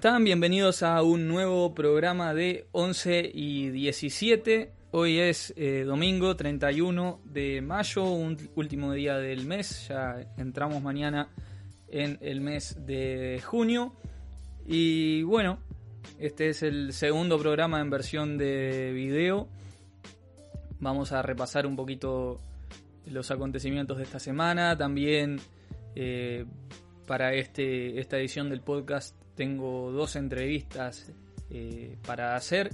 están? Bienvenidos a un nuevo programa de 11 y 17. Hoy es eh, domingo 31 de mayo, un último día del mes. Ya entramos mañana en el mes de junio. Y bueno, este es el segundo programa en versión de video. Vamos a repasar un poquito los acontecimientos de esta semana. También eh, para este, esta edición del podcast tengo dos entrevistas eh, para hacer.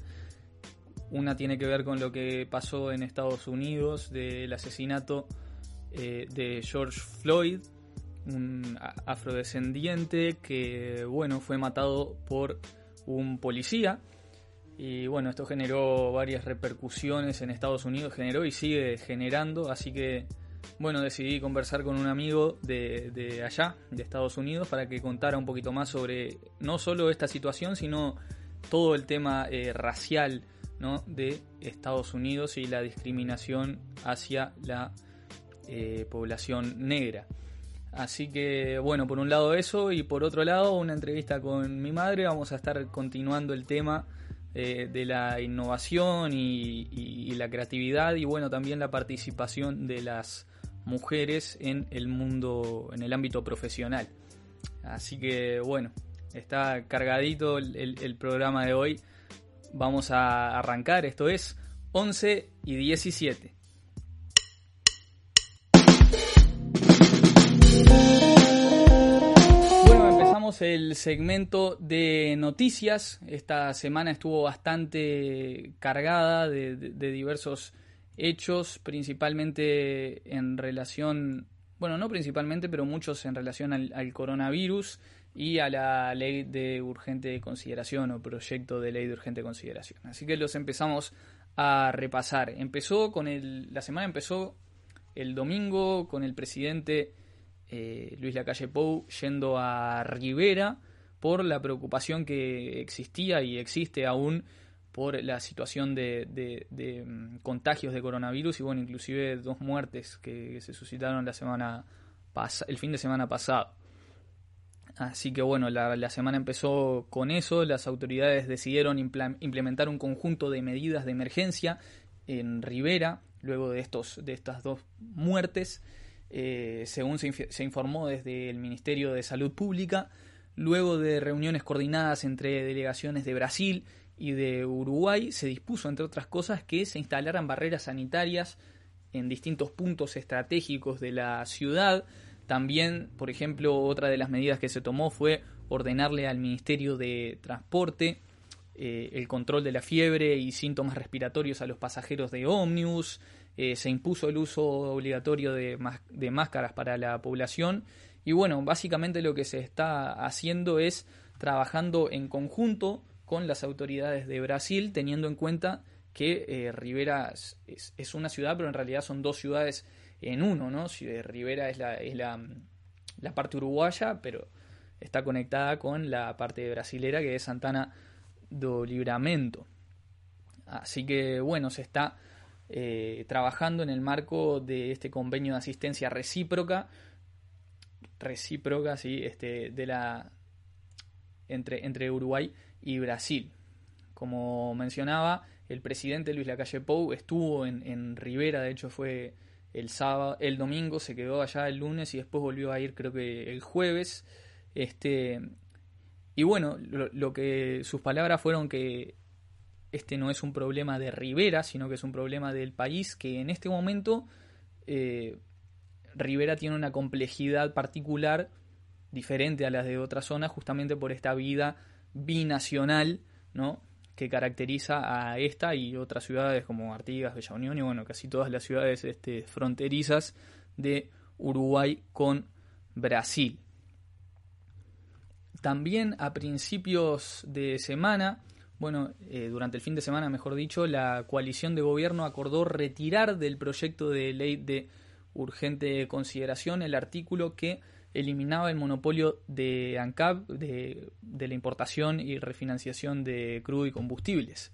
Una tiene que ver con lo que pasó en Estados Unidos del asesinato eh, de George Floyd, un afrodescendiente que bueno fue matado por un policía y bueno esto generó varias repercusiones en Estados Unidos generó y sigue generando así que bueno, decidí conversar con un amigo de, allá, de Estados Unidos, para que contara un poquito más sobre no solo esta situación, sino todo el tema eh, racial ¿no? de Estados Unidos y la discriminación hacia la eh, población negra. Así que bueno, por un lado eso y por otro lado una entrevista con mi madre. Vamos a estar continuando el tema eh, de la innovación y, la creatividad y bueno, también la participación de las mujeres en el mundo, en el ámbito profesional. Así que bueno, está cargadito el, programa de hoy. Vamos a arrancar, esto es 11 y 17. Bueno, empezamos el segmento de noticias. Esta semana estuvo bastante cargada de diversos hechos principalmente en relación, bueno, no principalmente, pero muchos en relación al, coronavirus y a la ley de urgente consideración o proyecto de ley de urgente consideración. Así que los empezamos a repasar. Empezó con el, la semana empezó el domingo con el presidente eh, Luis Lacalle Pou yendo a Rivera por la preocupación que existía y existe aún por la situación de, mm, contagios de coronavirus y bueno, inclusive dos muertes que, se suscitaron la semana el fin de semana pasado. Así que bueno, la, semana empezó con eso, las autoridades decidieron implementar un conjunto de medidas de emergencia en Rivera, luego de, estos, de estas dos muertes, eh, según se, se informó desde el Ministerio de Salud Pública, luego de reuniones coordinadas entre delegaciones de Brasil y de Uruguay se dispuso, entre otras cosas, que se instalaran barreras sanitarias en distintos puntos estratégicos de la ciudad. También, por ejemplo, otra de las medidas que se tomó fue ordenarle al Ministerio de Transporte eh, el control de la fiebre y síntomas respiratorios a los pasajeros de ómnibus. Eh, se impuso el uso obligatorio de, de máscaras para la población. Y bueno, básicamente lo que se está haciendo es trabajando en conjunto con las autoridades de Brasil, teniendo en cuenta que eh, Rivera es, una ciudad, pero en realidad son dos ciudades en uno, ¿no? Rivera es, la, es la, la, parte uruguaya, pero está conectada con la parte brasilera que es Santana do Libramento. Así que bueno, se está eh, trabajando en el marco de este convenio de asistencia recíproca, recíproca, sí, este, de la entre, entre Uruguay y Brasil. Como mencionaba, el presidente Luis Lacalle Pou estuvo en, Rivera, de hecho fue el sábado, el domingo, se quedó allá el lunes y después volvió a ir creo que el jueves. Este, y bueno, lo, que sus palabras fueron que este no es un problema de Rivera, sino que es un problema del país, que en este momento eh, Rivera tiene una complejidad particular diferente a las de otras zonas, justamente por esta vida binacional, ¿no? que caracteriza a esta y otras ciudades como Artigas, Bella Unión y bueno, casi todas las ciudades este, fronterizas de Uruguay con Brasil. También a principios de semana, bueno, eh, durante el fin de semana, mejor dicho, la coalición de gobierno acordó retirar del proyecto de ley de urgente consideración el artículo que eliminaba el monopolio de ANCAP de, la importación y refinanciación de crudo y combustibles.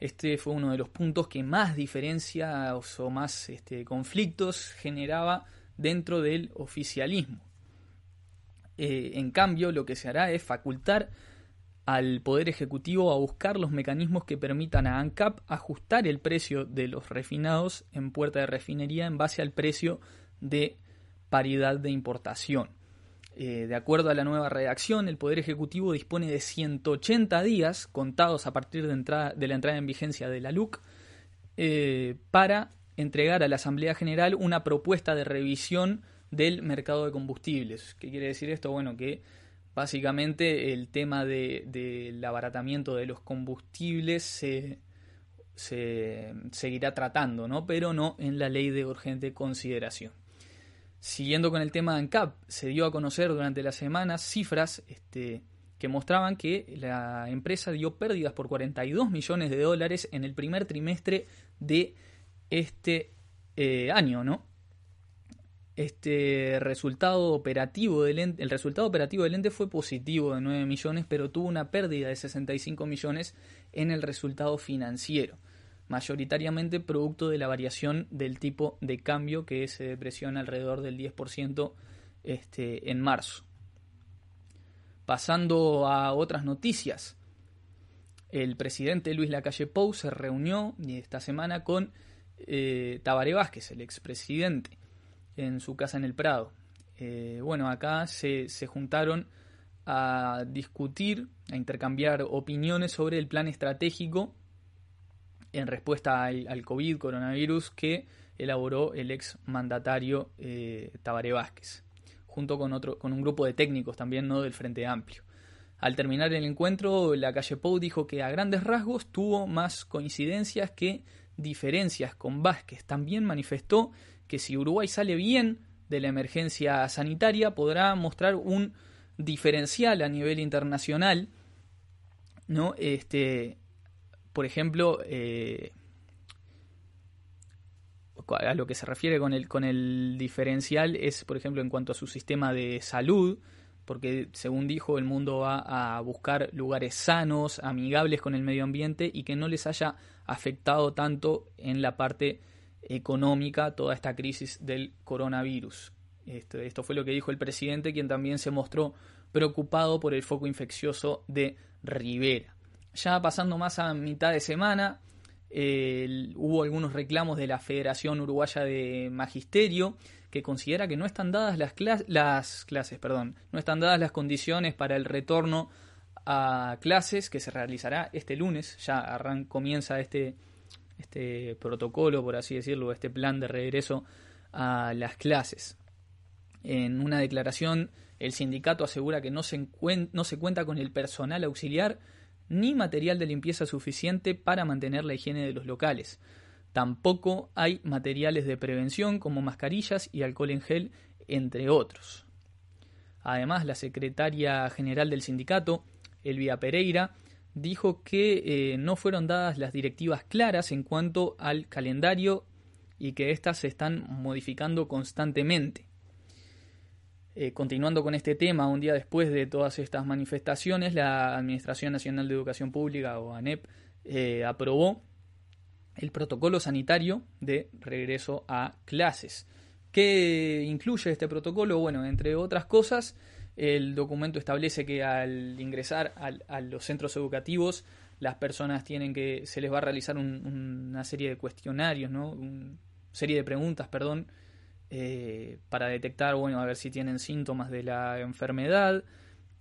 Este fue uno de los puntos que más diferencias o más este, conflictos generaba dentro del oficialismo. Eh, en cambio, lo que se hará es facultar al Poder Ejecutivo a buscar los mecanismos que permitan a ANCAP ajustar el precio de los refinados en puerta de refinería en base al precio de paridad de importación. Eh, de acuerdo a la nueva redacción, el Poder Ejecutivo dispone de 180 días contados a partir de, la entrada en vigencia de la LUC eh, para entregar a la Asamblea General una propuesta de revisión del mercado de combustibles. ¿Qué quiere decir esto? Bueno, que básicamente el tema del abaratamiento de los combustibles se, se seguirá tratando, ¿no? pero no en la ley de urgente consideración. Siguiendo con el tema de ANCAP, se dio a conocer durante la semana cifras este, que mostraban que la empresa dio pérdidas por 42 millones de dólares en el primer trimestre de este eh, año, ¿no? Este resultado operativo del ente, el resultado operativo del ente fue positivo de 9 millones, pero tuvo una pérdida de 65 millones en el resultado financiero mayoritariamente producto de la variación del tipo de cambio que se depresiona alrededor del 10% este, en marzo. Pasando a otras noticias, el presidente Luis Lacalle Pou se reunió esta semana con eh, Tabaré Vázquez, el expresidente, en su casa en el Prado. Eh, bueno, acá se, se juntaron a discutir, a intercambiar opiniones sobre el plan estratégico en respuesta al, COVID, coronavirus, que elaboró el ex mandatario eh, Tabaré Vázquez, junto con, otro, con un grupo de técnicos también ¿no? del Frente Amplio. Al terminar el encuentro, la calle Pou dijo que a grandes rasgos tuvo más coincidencias que diferencias con Vázquez. También manifestó que si Uruguay sale bien de la emergencia sanitaria, podrá mostrar un diferencial a nivel internacional, ¿no? Este, por ejemplo, eh, a lo que se refiere con el, con el diferencial es, por ejemplo, en cuanto a su sistema de salud, porque según dijo, el mundo va a buscar lugares sanos, amigables con el medio ambiente y que no les haya afectado tanto en la parte económica toda esta crisis del coronavirus. Esto, esto fue lo que dijo el presidente, quien también se mostró preocupado por el foco infeccioso de Rivera. Ya pasando más a mitad de semana, hubo algunos reclamos de la Federación Uruguaya de Magisterio que considera que no están dadas las, las clases, perdón, no están dadas las condiciones para el retorno a clases que se realizará este lunes. Ya arran comienza este, este protocolo, por así decirlo, este plan de regreso a las clases. En una declaración, el sindicato asegura que no se, no se cuenta con el personal auxiliar ni material de limpieza suficiente para mantener la higiene de los locales. Tampoco hay materiales de prevención como mascarillas y alcohol en gel, entre otros. Además, la secretaria general del sindicato, Elvia Pereira, dijo que eh, no fueron dadas las directivas claras en cuanto al calendario y que éstas se están modificando constantemente. Eh, continuando con este tema, un día después de todas estas manifestaciones, la Administración Nacional de Educación Pública, o ANEP, eh, aprobó el protocolo sanitario de regreso a clases. ¿Qué incluye este protocolo? Bueno, entre otras cosas, el documento establece que al ingresar a los centros educativos, las personas tienen que, se les va a realizar una serie de cuestionarios, ¿no? Una serie de preguntas, perdón, eh, para detectar, bueno, a ver si tienen síntomas de la enfermedad.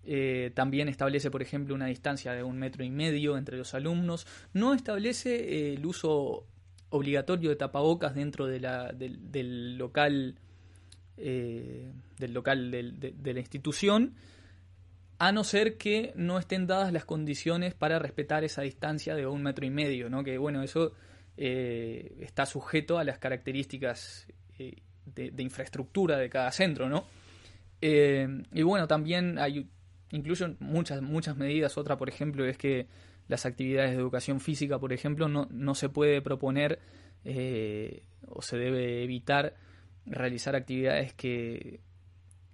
Eh, también establece, por ejemplo, una distancia de un metro y medio entre los alumnos. No establece eh, el uso obligatorio de tapabocas dentro de del, local, del local de, la institución, a no ser que no estén dadas las condiciones para respetar esa distancia de un metro y medio, ¿no? Que bueno, eso está sujeto a las características de, infraestructura de cada centro, ¿no? Eh, y bueno, también hay incluso muchas, muchas medidas. Otra, por ejemplo, es que las actividades de educación física, por ejemplo, no, no se puede proponer eh, o se debe evitar realizar actividades que,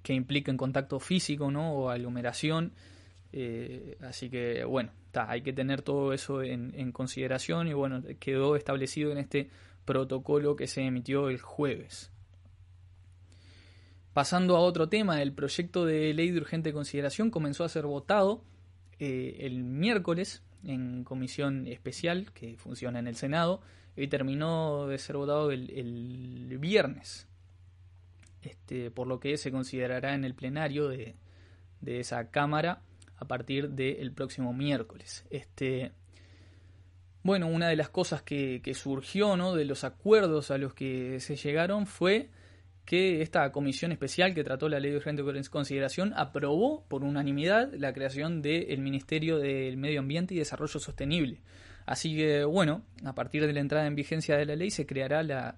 que impliquen contacto físico ¿no? o aglomeración. Eh, así que bueno, hay que tener todo eso en, en, consideración y bueno, quedó establecido en este protocolo que se emitió el jueves. Pasando a otro tema, el proyecto de ley de urgente consideración comenzó a ser votado eh, el miércoles en comisión especial que funciona en el Senado y terminó de ser votado el, viernes, este, por lo que se considerará en el plenario de, esa Cámara a partir del próximo miércoles. Este, bueno, una de las cosas que, que surgió ¿no? de los acuerdos a los que se llegaron fue que esta comisión especial que trató la ley de urgente consideración aprobó por unanimidad la creación del Ministerio del Medio Ambiente y Desarrollo Sostenible. Así que, bueno, a partir de la entrada en vigencia de la ley se creará la,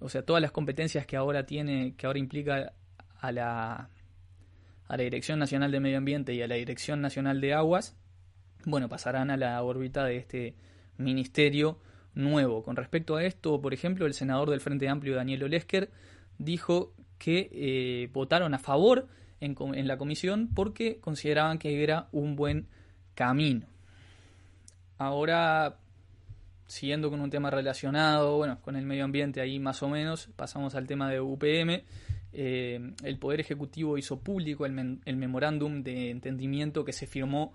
o sea, todas las competencias que ahora tiene, que ahora implica a la, a la Dirección Nacional de Medio Ambiente y a la Dirección Nacional de Aguas, bueno, pasarán a la órbita de este ministerio nuevo. Con respecto a esto, por ejemplo, el senador del Frente Amplio, Daniel Olesker, dijo que eh, votaron a favor en, la comisión porque consideraban que era un buen camino. Ahora, siguiendo con un tema relacionado, bueno, con el medio ambiente ahí más o menos, pasamos al tema de UPM. Eh, el Poder Ejecutivo hizo público el, memorándum de entendimiento que se firmó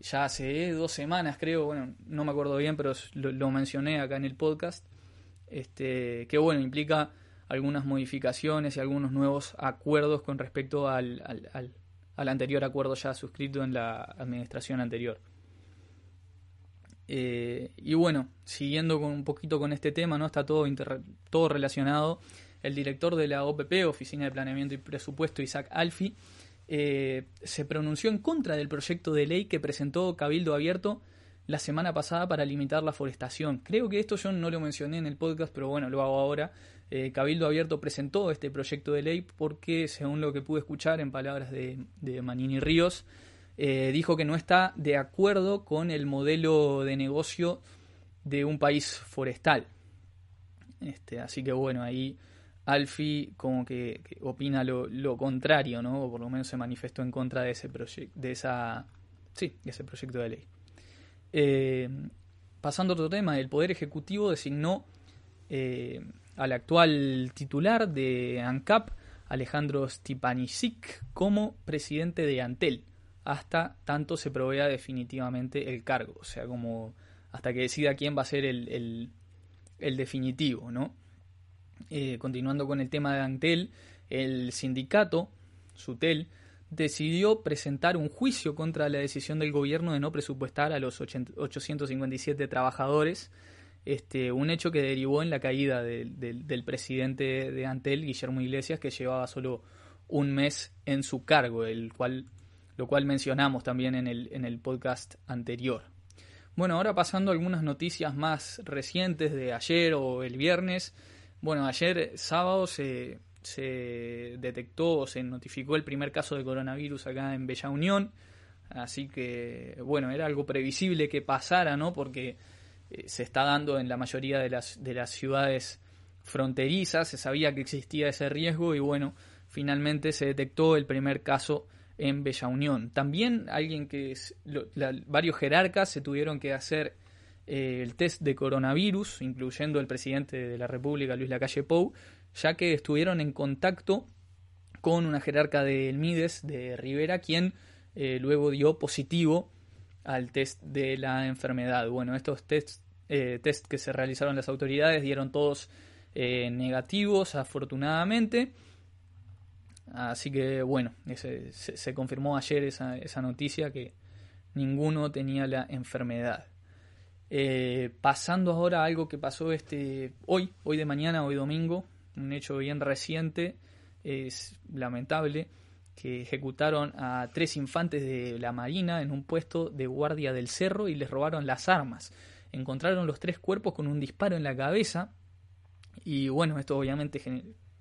ya hace dos semanas, creo, bueno, no me acuerdo bien, pero lo, lo mencioné acá en el podcast, este, que bueno, implica algunas modificaciones y algunos nuevos acuerdos con respecto al, al, anterior acuerdo ya suscrito en la administración anterior. Eh, y bueno, siguiendo con un poquito con este tema, ¿no? Está todo, todo relacionado. El director de la OPP, Oficina de Planeamiento y Presupuesto, Isaac Alfi, eh, se pronunció en contra del proyecto de ley que presentó Cabildo Abierto la semana pasada para limitar la forestación. Creo que esto yo no lo mencioné en el podcast, pero bueno, lo hago ahora. Eh, Cabildo Abierto presentó este proyecto de ley porque, según lo que pude escuchar en palabras de, Manini Ríos, eh, dijo que no está de acuerdo con el modelo de negocio de un país forestal. Este, así que bueno, ahí Alfi como que, opina lo, contrario, ¿no? O por lo menos se manifestó en contra de ese proyecto, de esa, sí, de ese proyecto de ley. Eh, pasando a otro tema, el Poder Ejecutivo designó al actual titular de ANCAP, Alejandro Stipanisic, como presidente de Antel, hasta tanto se provea definitivamente el cargo, o sea, como hasta que decida quién va a ser el, el, definitivo, ¿no? Eh, continuando con el tema de Antel, el sindicato, SUTEL, decidió presentar un juicio contra la decisión del gobierno de no presupuestar a los 857 trabajadores, este, un hecho que derivó en la caída del presidente de Antel, Guillermo Iglesias, que llevaba solo un mes en su cargo, el cual, lo cual mencionamos también en el, en el podcast anterior. Bueno, ahora pasando a algunas noticias más recientes de ayer o el viernes. Bueno, ayer sábado se se detectó o se notificó el primer caso de coronavirus acá en Bella Unión. Así que, bueno, era algo previsible que pasara, ¿no? Porque eh, se está dando en la mayoría de las, de las ciudades fronterizas, se sabía que existía ese riesgo y, bueno, finalmente se detectó el primer caso en Bella Unión. También alguien que, varios jerarcas se tuvieron que hacer eh, el test de coronavirus, incluyendo el presidente de la República, Luis Lacalle Pou, ya que estuvieron en contacto con una jerarca del Mides de Rivera, quien eh, luego dio positivo al test de la enfermedad. Bueno, estos test, eh, test que se realizaron las autoridades dieron todos eh, negativos, afortunadamente. Así que bueno, se, confirmó ayer esa, esa, noticia que ninguno tenía la enfermedad. pasando ahora a algo que pasó este hoy, hoy de mañana, hoy domingo, un hecho bien reciente, es lamentable, que ejecutaron a tres infantes de la Marina en un puesto de guardia del cerro y les robaron las armas. Encontraron los tres cuerpos con un disparo en la cabeza y bueno, esto obviamente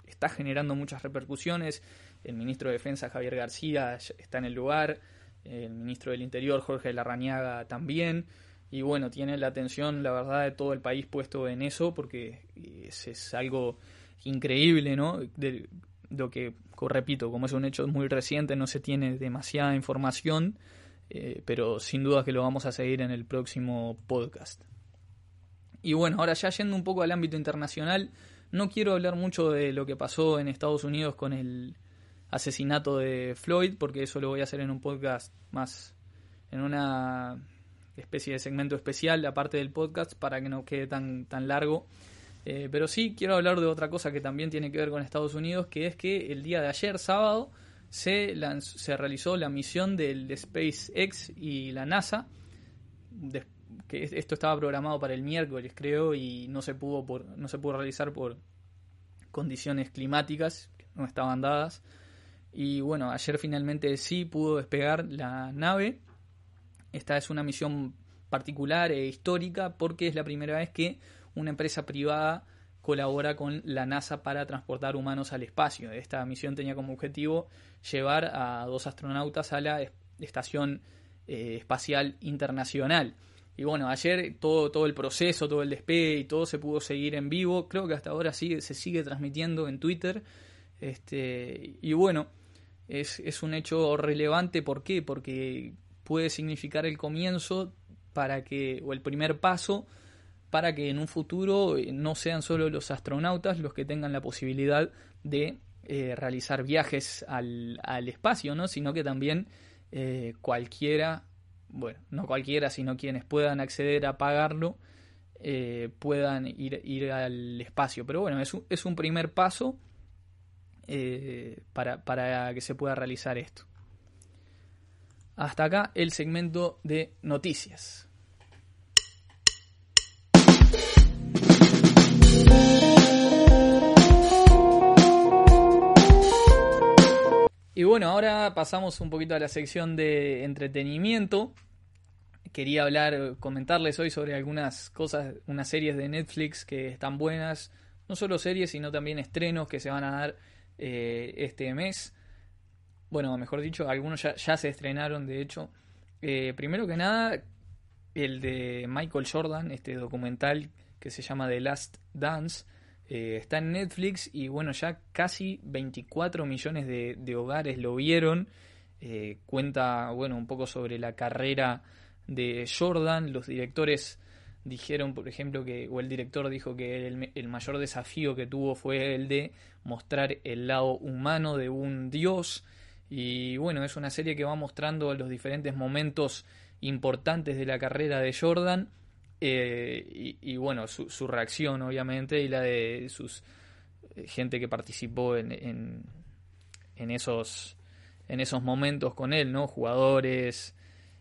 está generando muchas repercusiones. El ministro de Defensa Javier García está en el lugar, el ministro del Interior Jorge Larrañaga también. Y bueno, tiene la atención, la verdad, de todo el país puesto en eso porque es, es algo increíble, ¿no? De lo que, repito, como es un hecho muy reciente, no se tiene demasiada información, eh, pero sin duda que lo vamos a seguir en el próximo podcast. Y bueno, ahora ya yendo un poco al ámbito internacional, no quiero hablar mucho de lo que pasó en Estados Unidos con el asesinato de Floyd, porque eso lo voy a hacer en un podcast más en una especie de segmento especial, aparte del podcast, para que no quede tan, tan largo. Eh, pero sí quiero hablar de otra cosa que también tiene que ver con Estados Unidos, que es que el día de ayer, sábado, se, se realizó la misión del SpaceX y la NASA. que esto estaba programado para el miércoles, creo, y no se pudo, no se pudo realizar por condiciones climáticas que no estaban dadas. Y bueno, ayer finalmente sí pudo despegar la nave. Esta es una misión particular e histórica porque es la primera vez que una empresa privada colabora con la NASA para transportar humanos al espacio. Esta misión tenía como objetivo llevar a dos astronautas a la Estación eh, Espacial Internacional. Y bueno, ayer todo, todo el proceso, todo el despegue y todo se pudo seguir en vivo. Creo que hasta ahora sigue, se sigue transmitiendo en Twitter. Este, y bueno, es, es un hecho relevante. ¿Por qué? Porque puede significar el comienzo para que, o el primer paso para que en un futuro eh, no sean solo los astronautas los que tengan la posibilidad de eh, realizar viajes al, espacio, ¿no? sino que también eh, cualquiera, bueno, no cualquiera, sino quienes puedan acceder a pagarlo, puedan ir, ir, al espacio. Pero bueno, es un, es un primer paso para, para que se pueda realizar esto. Hasta acá el segmento de noticias. Y bueno, ahora pasamos un poquito a la sección de entretenimiento. Quería hablar, comentarles hoy sobre algunas cosas, unas series de Netflix que están buenas. No solo series, sino también estrenos que se van a dar eh, este mes. Bueno, mejor dicho, algunos ya, se estrenaron, de hecho. Eh, primero que nada, el de Michael Jordan, este documental que se llama The Last Dance. Eh, está en Netflix y bueno, ya casi 24 millones de, hogares lo vieron. Eh, cuenta, bueno, un poco sobre la carrera de Jordan. Los directores dijeron, por ejemplo, que, o el director dijo que el, el, mayor desafío que tuvo fue el de mostrar el lado humano de un dios. Y bueno, es una serie que va mostrando los diferentes momentos importantes de la carrera de Jordan eh, y, bueno, su, reacción obviamente y la de sus eh, gente que participó en, en, esos en esos momentos con él, ¿no? Jugadores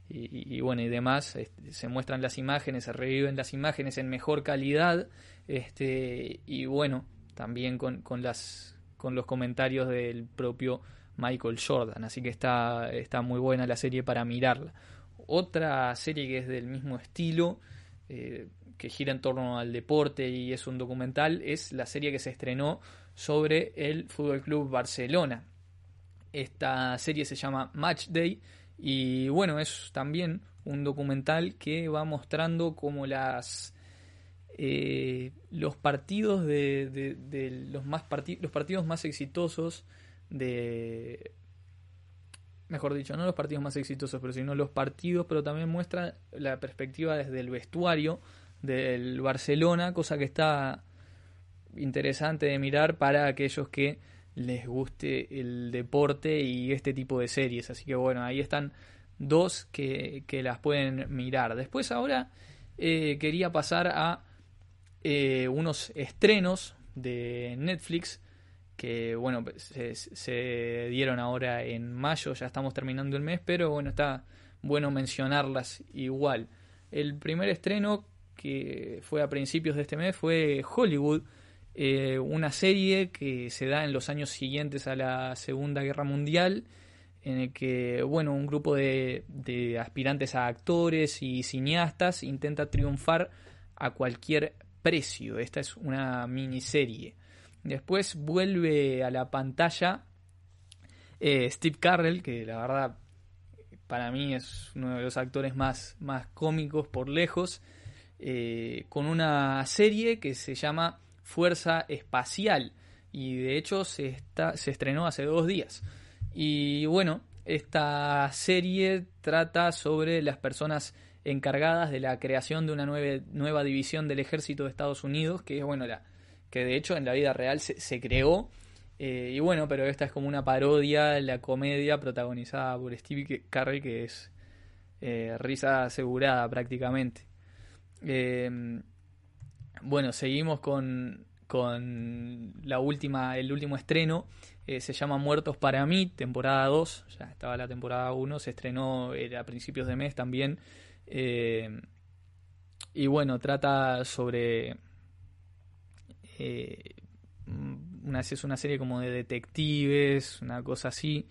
y, bueno y demás. Este, se muestran las imágenes, se reviven las imágenes en mejor calidad, este y bueno también con, con las con los comentarios del propio Michael Jordan, así que está está muy buena la serie para mirarla. Otra serie que es del mismo estilo eh, que gira en torno al deporte y es un documental, es la serie que se estrenó sobre el Fútbol Club Barcelona. Esta serie se llama Match Day y bueno, es también un documental que va mostrando como las eh, los partidos de, los más los partidos más exitosos de mejor dicho, no los partidos más exitosos, pero sino los partidos, pero también muestra la perspectiva desde el vestuario del Barcelona, cosa que está interesante de mirar para aquellos que les guste el deporte y este tipo de series. Así que bueno, ahí están dos que, las pueden mirar. Después ahora eh, quería pasar a eh, unos estrenos de Netflix que bueno, se, dieron ahora en mayo, ya estamos terminando el mes, pero bueno, está bueno mencionarlas igual. El primer estreno que fue a principios de este mes fue Hollywood, eh, una serie que se da en los años siguientes a la Segunda Guerra Mundial, en el que, bueno, un grupo de, de aspirantes a actores y cineastas intenta triunfar a cualquier precio. Esta es una miniserie. Después vuelve a la pantalla eh, Steve Carrell, que la verdad para mí es uno de los actores más, más cómicos por lejos, eh, con una serie que se llama Fuerza Espacial y de hecho se, está, se estrenó hace dos días. Y bueno, esta serie trata sobre las personas encargadas de la creación de una nueva, nueva división del ejército de Estados Unidos, que es bueno la, que de hecho en la vida real se, creó. Eh, y bueno, pero esta es como una parodia, la comedia protagonizada por Steve Carrell, que es Eh, risa asegurada prácticamente. Em, bueno, seguimos con, con la última, el último estreno. Eh, se llama Muertos para mí, temporada 2. Ya estaba la temporada 1, se estrenó a principios de mes también. Em, y bueno, trata sobre una, es una serie como de detectives, una cosa así.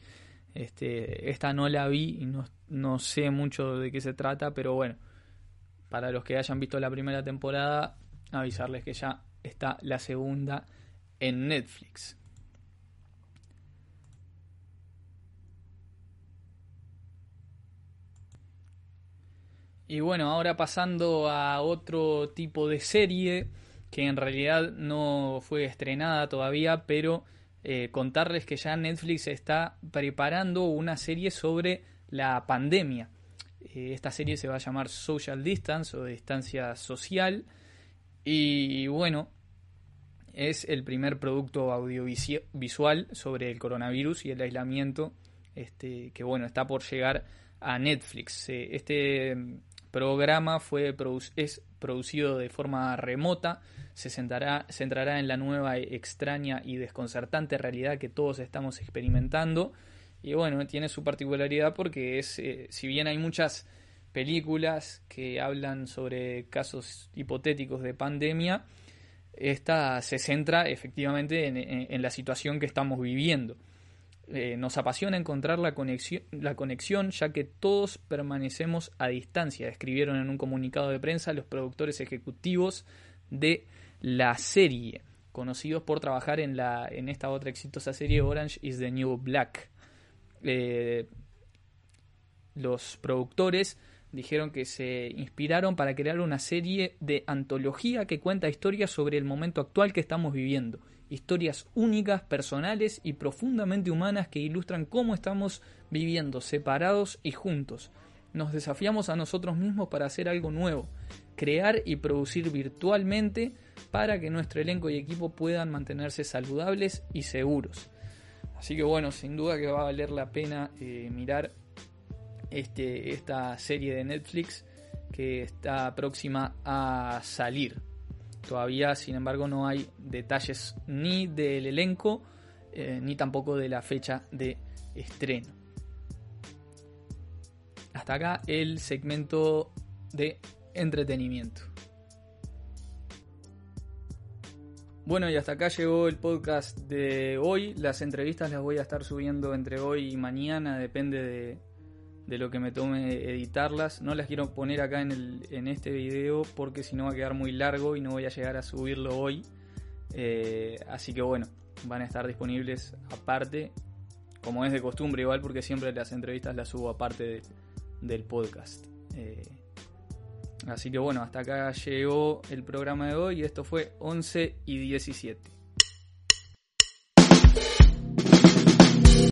Este, esta no la vi y no, no sé mucho de qué se trata, pero bueno, para los que hayan visto la primera temporada, avisarles que ya está la segunda en Netflix. Y bueno, ahora pasando a otro tipo de serie que en realidad no fue estrenada todavía, pero eh, contarles que ya Netflix está preparando una serie sobre la pandemia. Eh, esta serie se va a llamar Social Distance o Distancia Social. Y bueno, es el primer producto audiovisual sobre el coronavirus y el aislamiento este, que bueno, está por llegar a Netflix. Eh, este programa fue es producido de forma remota, se centrará, en la nueva, extraña y desconcertante realidad que todos estamos experimentando. Y bueno, tiene su particularidad porque es, eh, si bien hay muchas películas que hablan sobre casos hipotéticos de pandemia, esta se centra efectivamente en la situación que estamos viviendo. Eh, nos apasiona encontrar la conexión, la conexión, ya que todos permanecemos a distancia, escribieron en un comunicado de prensa los productores ejecutivos de la serie, conocidos por trabajar en, la, en esta otra exitosa serie Orange is the New Black. Eh, los productores dijeron que se inspiraron para crear una serie de antología que cuenta historias sobre el momento actual que estamos viviendo historias únicas, personales y profundamente humanas que ilustran cómo estamos viviendo separados y juntos. Nos desafiamos a nosotros mismos para hacer algo nuevo, crear y producir virtualmente para que nuestro elenco y equipo puedan mantenerse saludables y seguros. Así que bueno, sin duda que va a valer la pena eh, mirar este, esta serie de Netflix que está próxima a salir. Todavía, sin embargo, no hay detalles ni del elenco eh, ni tampoco de la fecha de estreno. Hasta acá el segmento de entretenimiento. Bueno, y hasta acá llegó el podcast de hoy. Las entrevistas las voy a estar subiendo entre hoy y mañana, depende de, de lo que me tome editarlas. No las quiero poner acá en, el, en este video porque si no va a quedar muy largo y no voy a llegar a subirlo hoy. Eh, así que bueno, van a estar disponibles aparte, como es de costumbre igual porque siempre las entrevistas las subo aparte del podcast. Eh, así que bueno, hasta acá llegó el programa de hoy esto fue 11 y 17.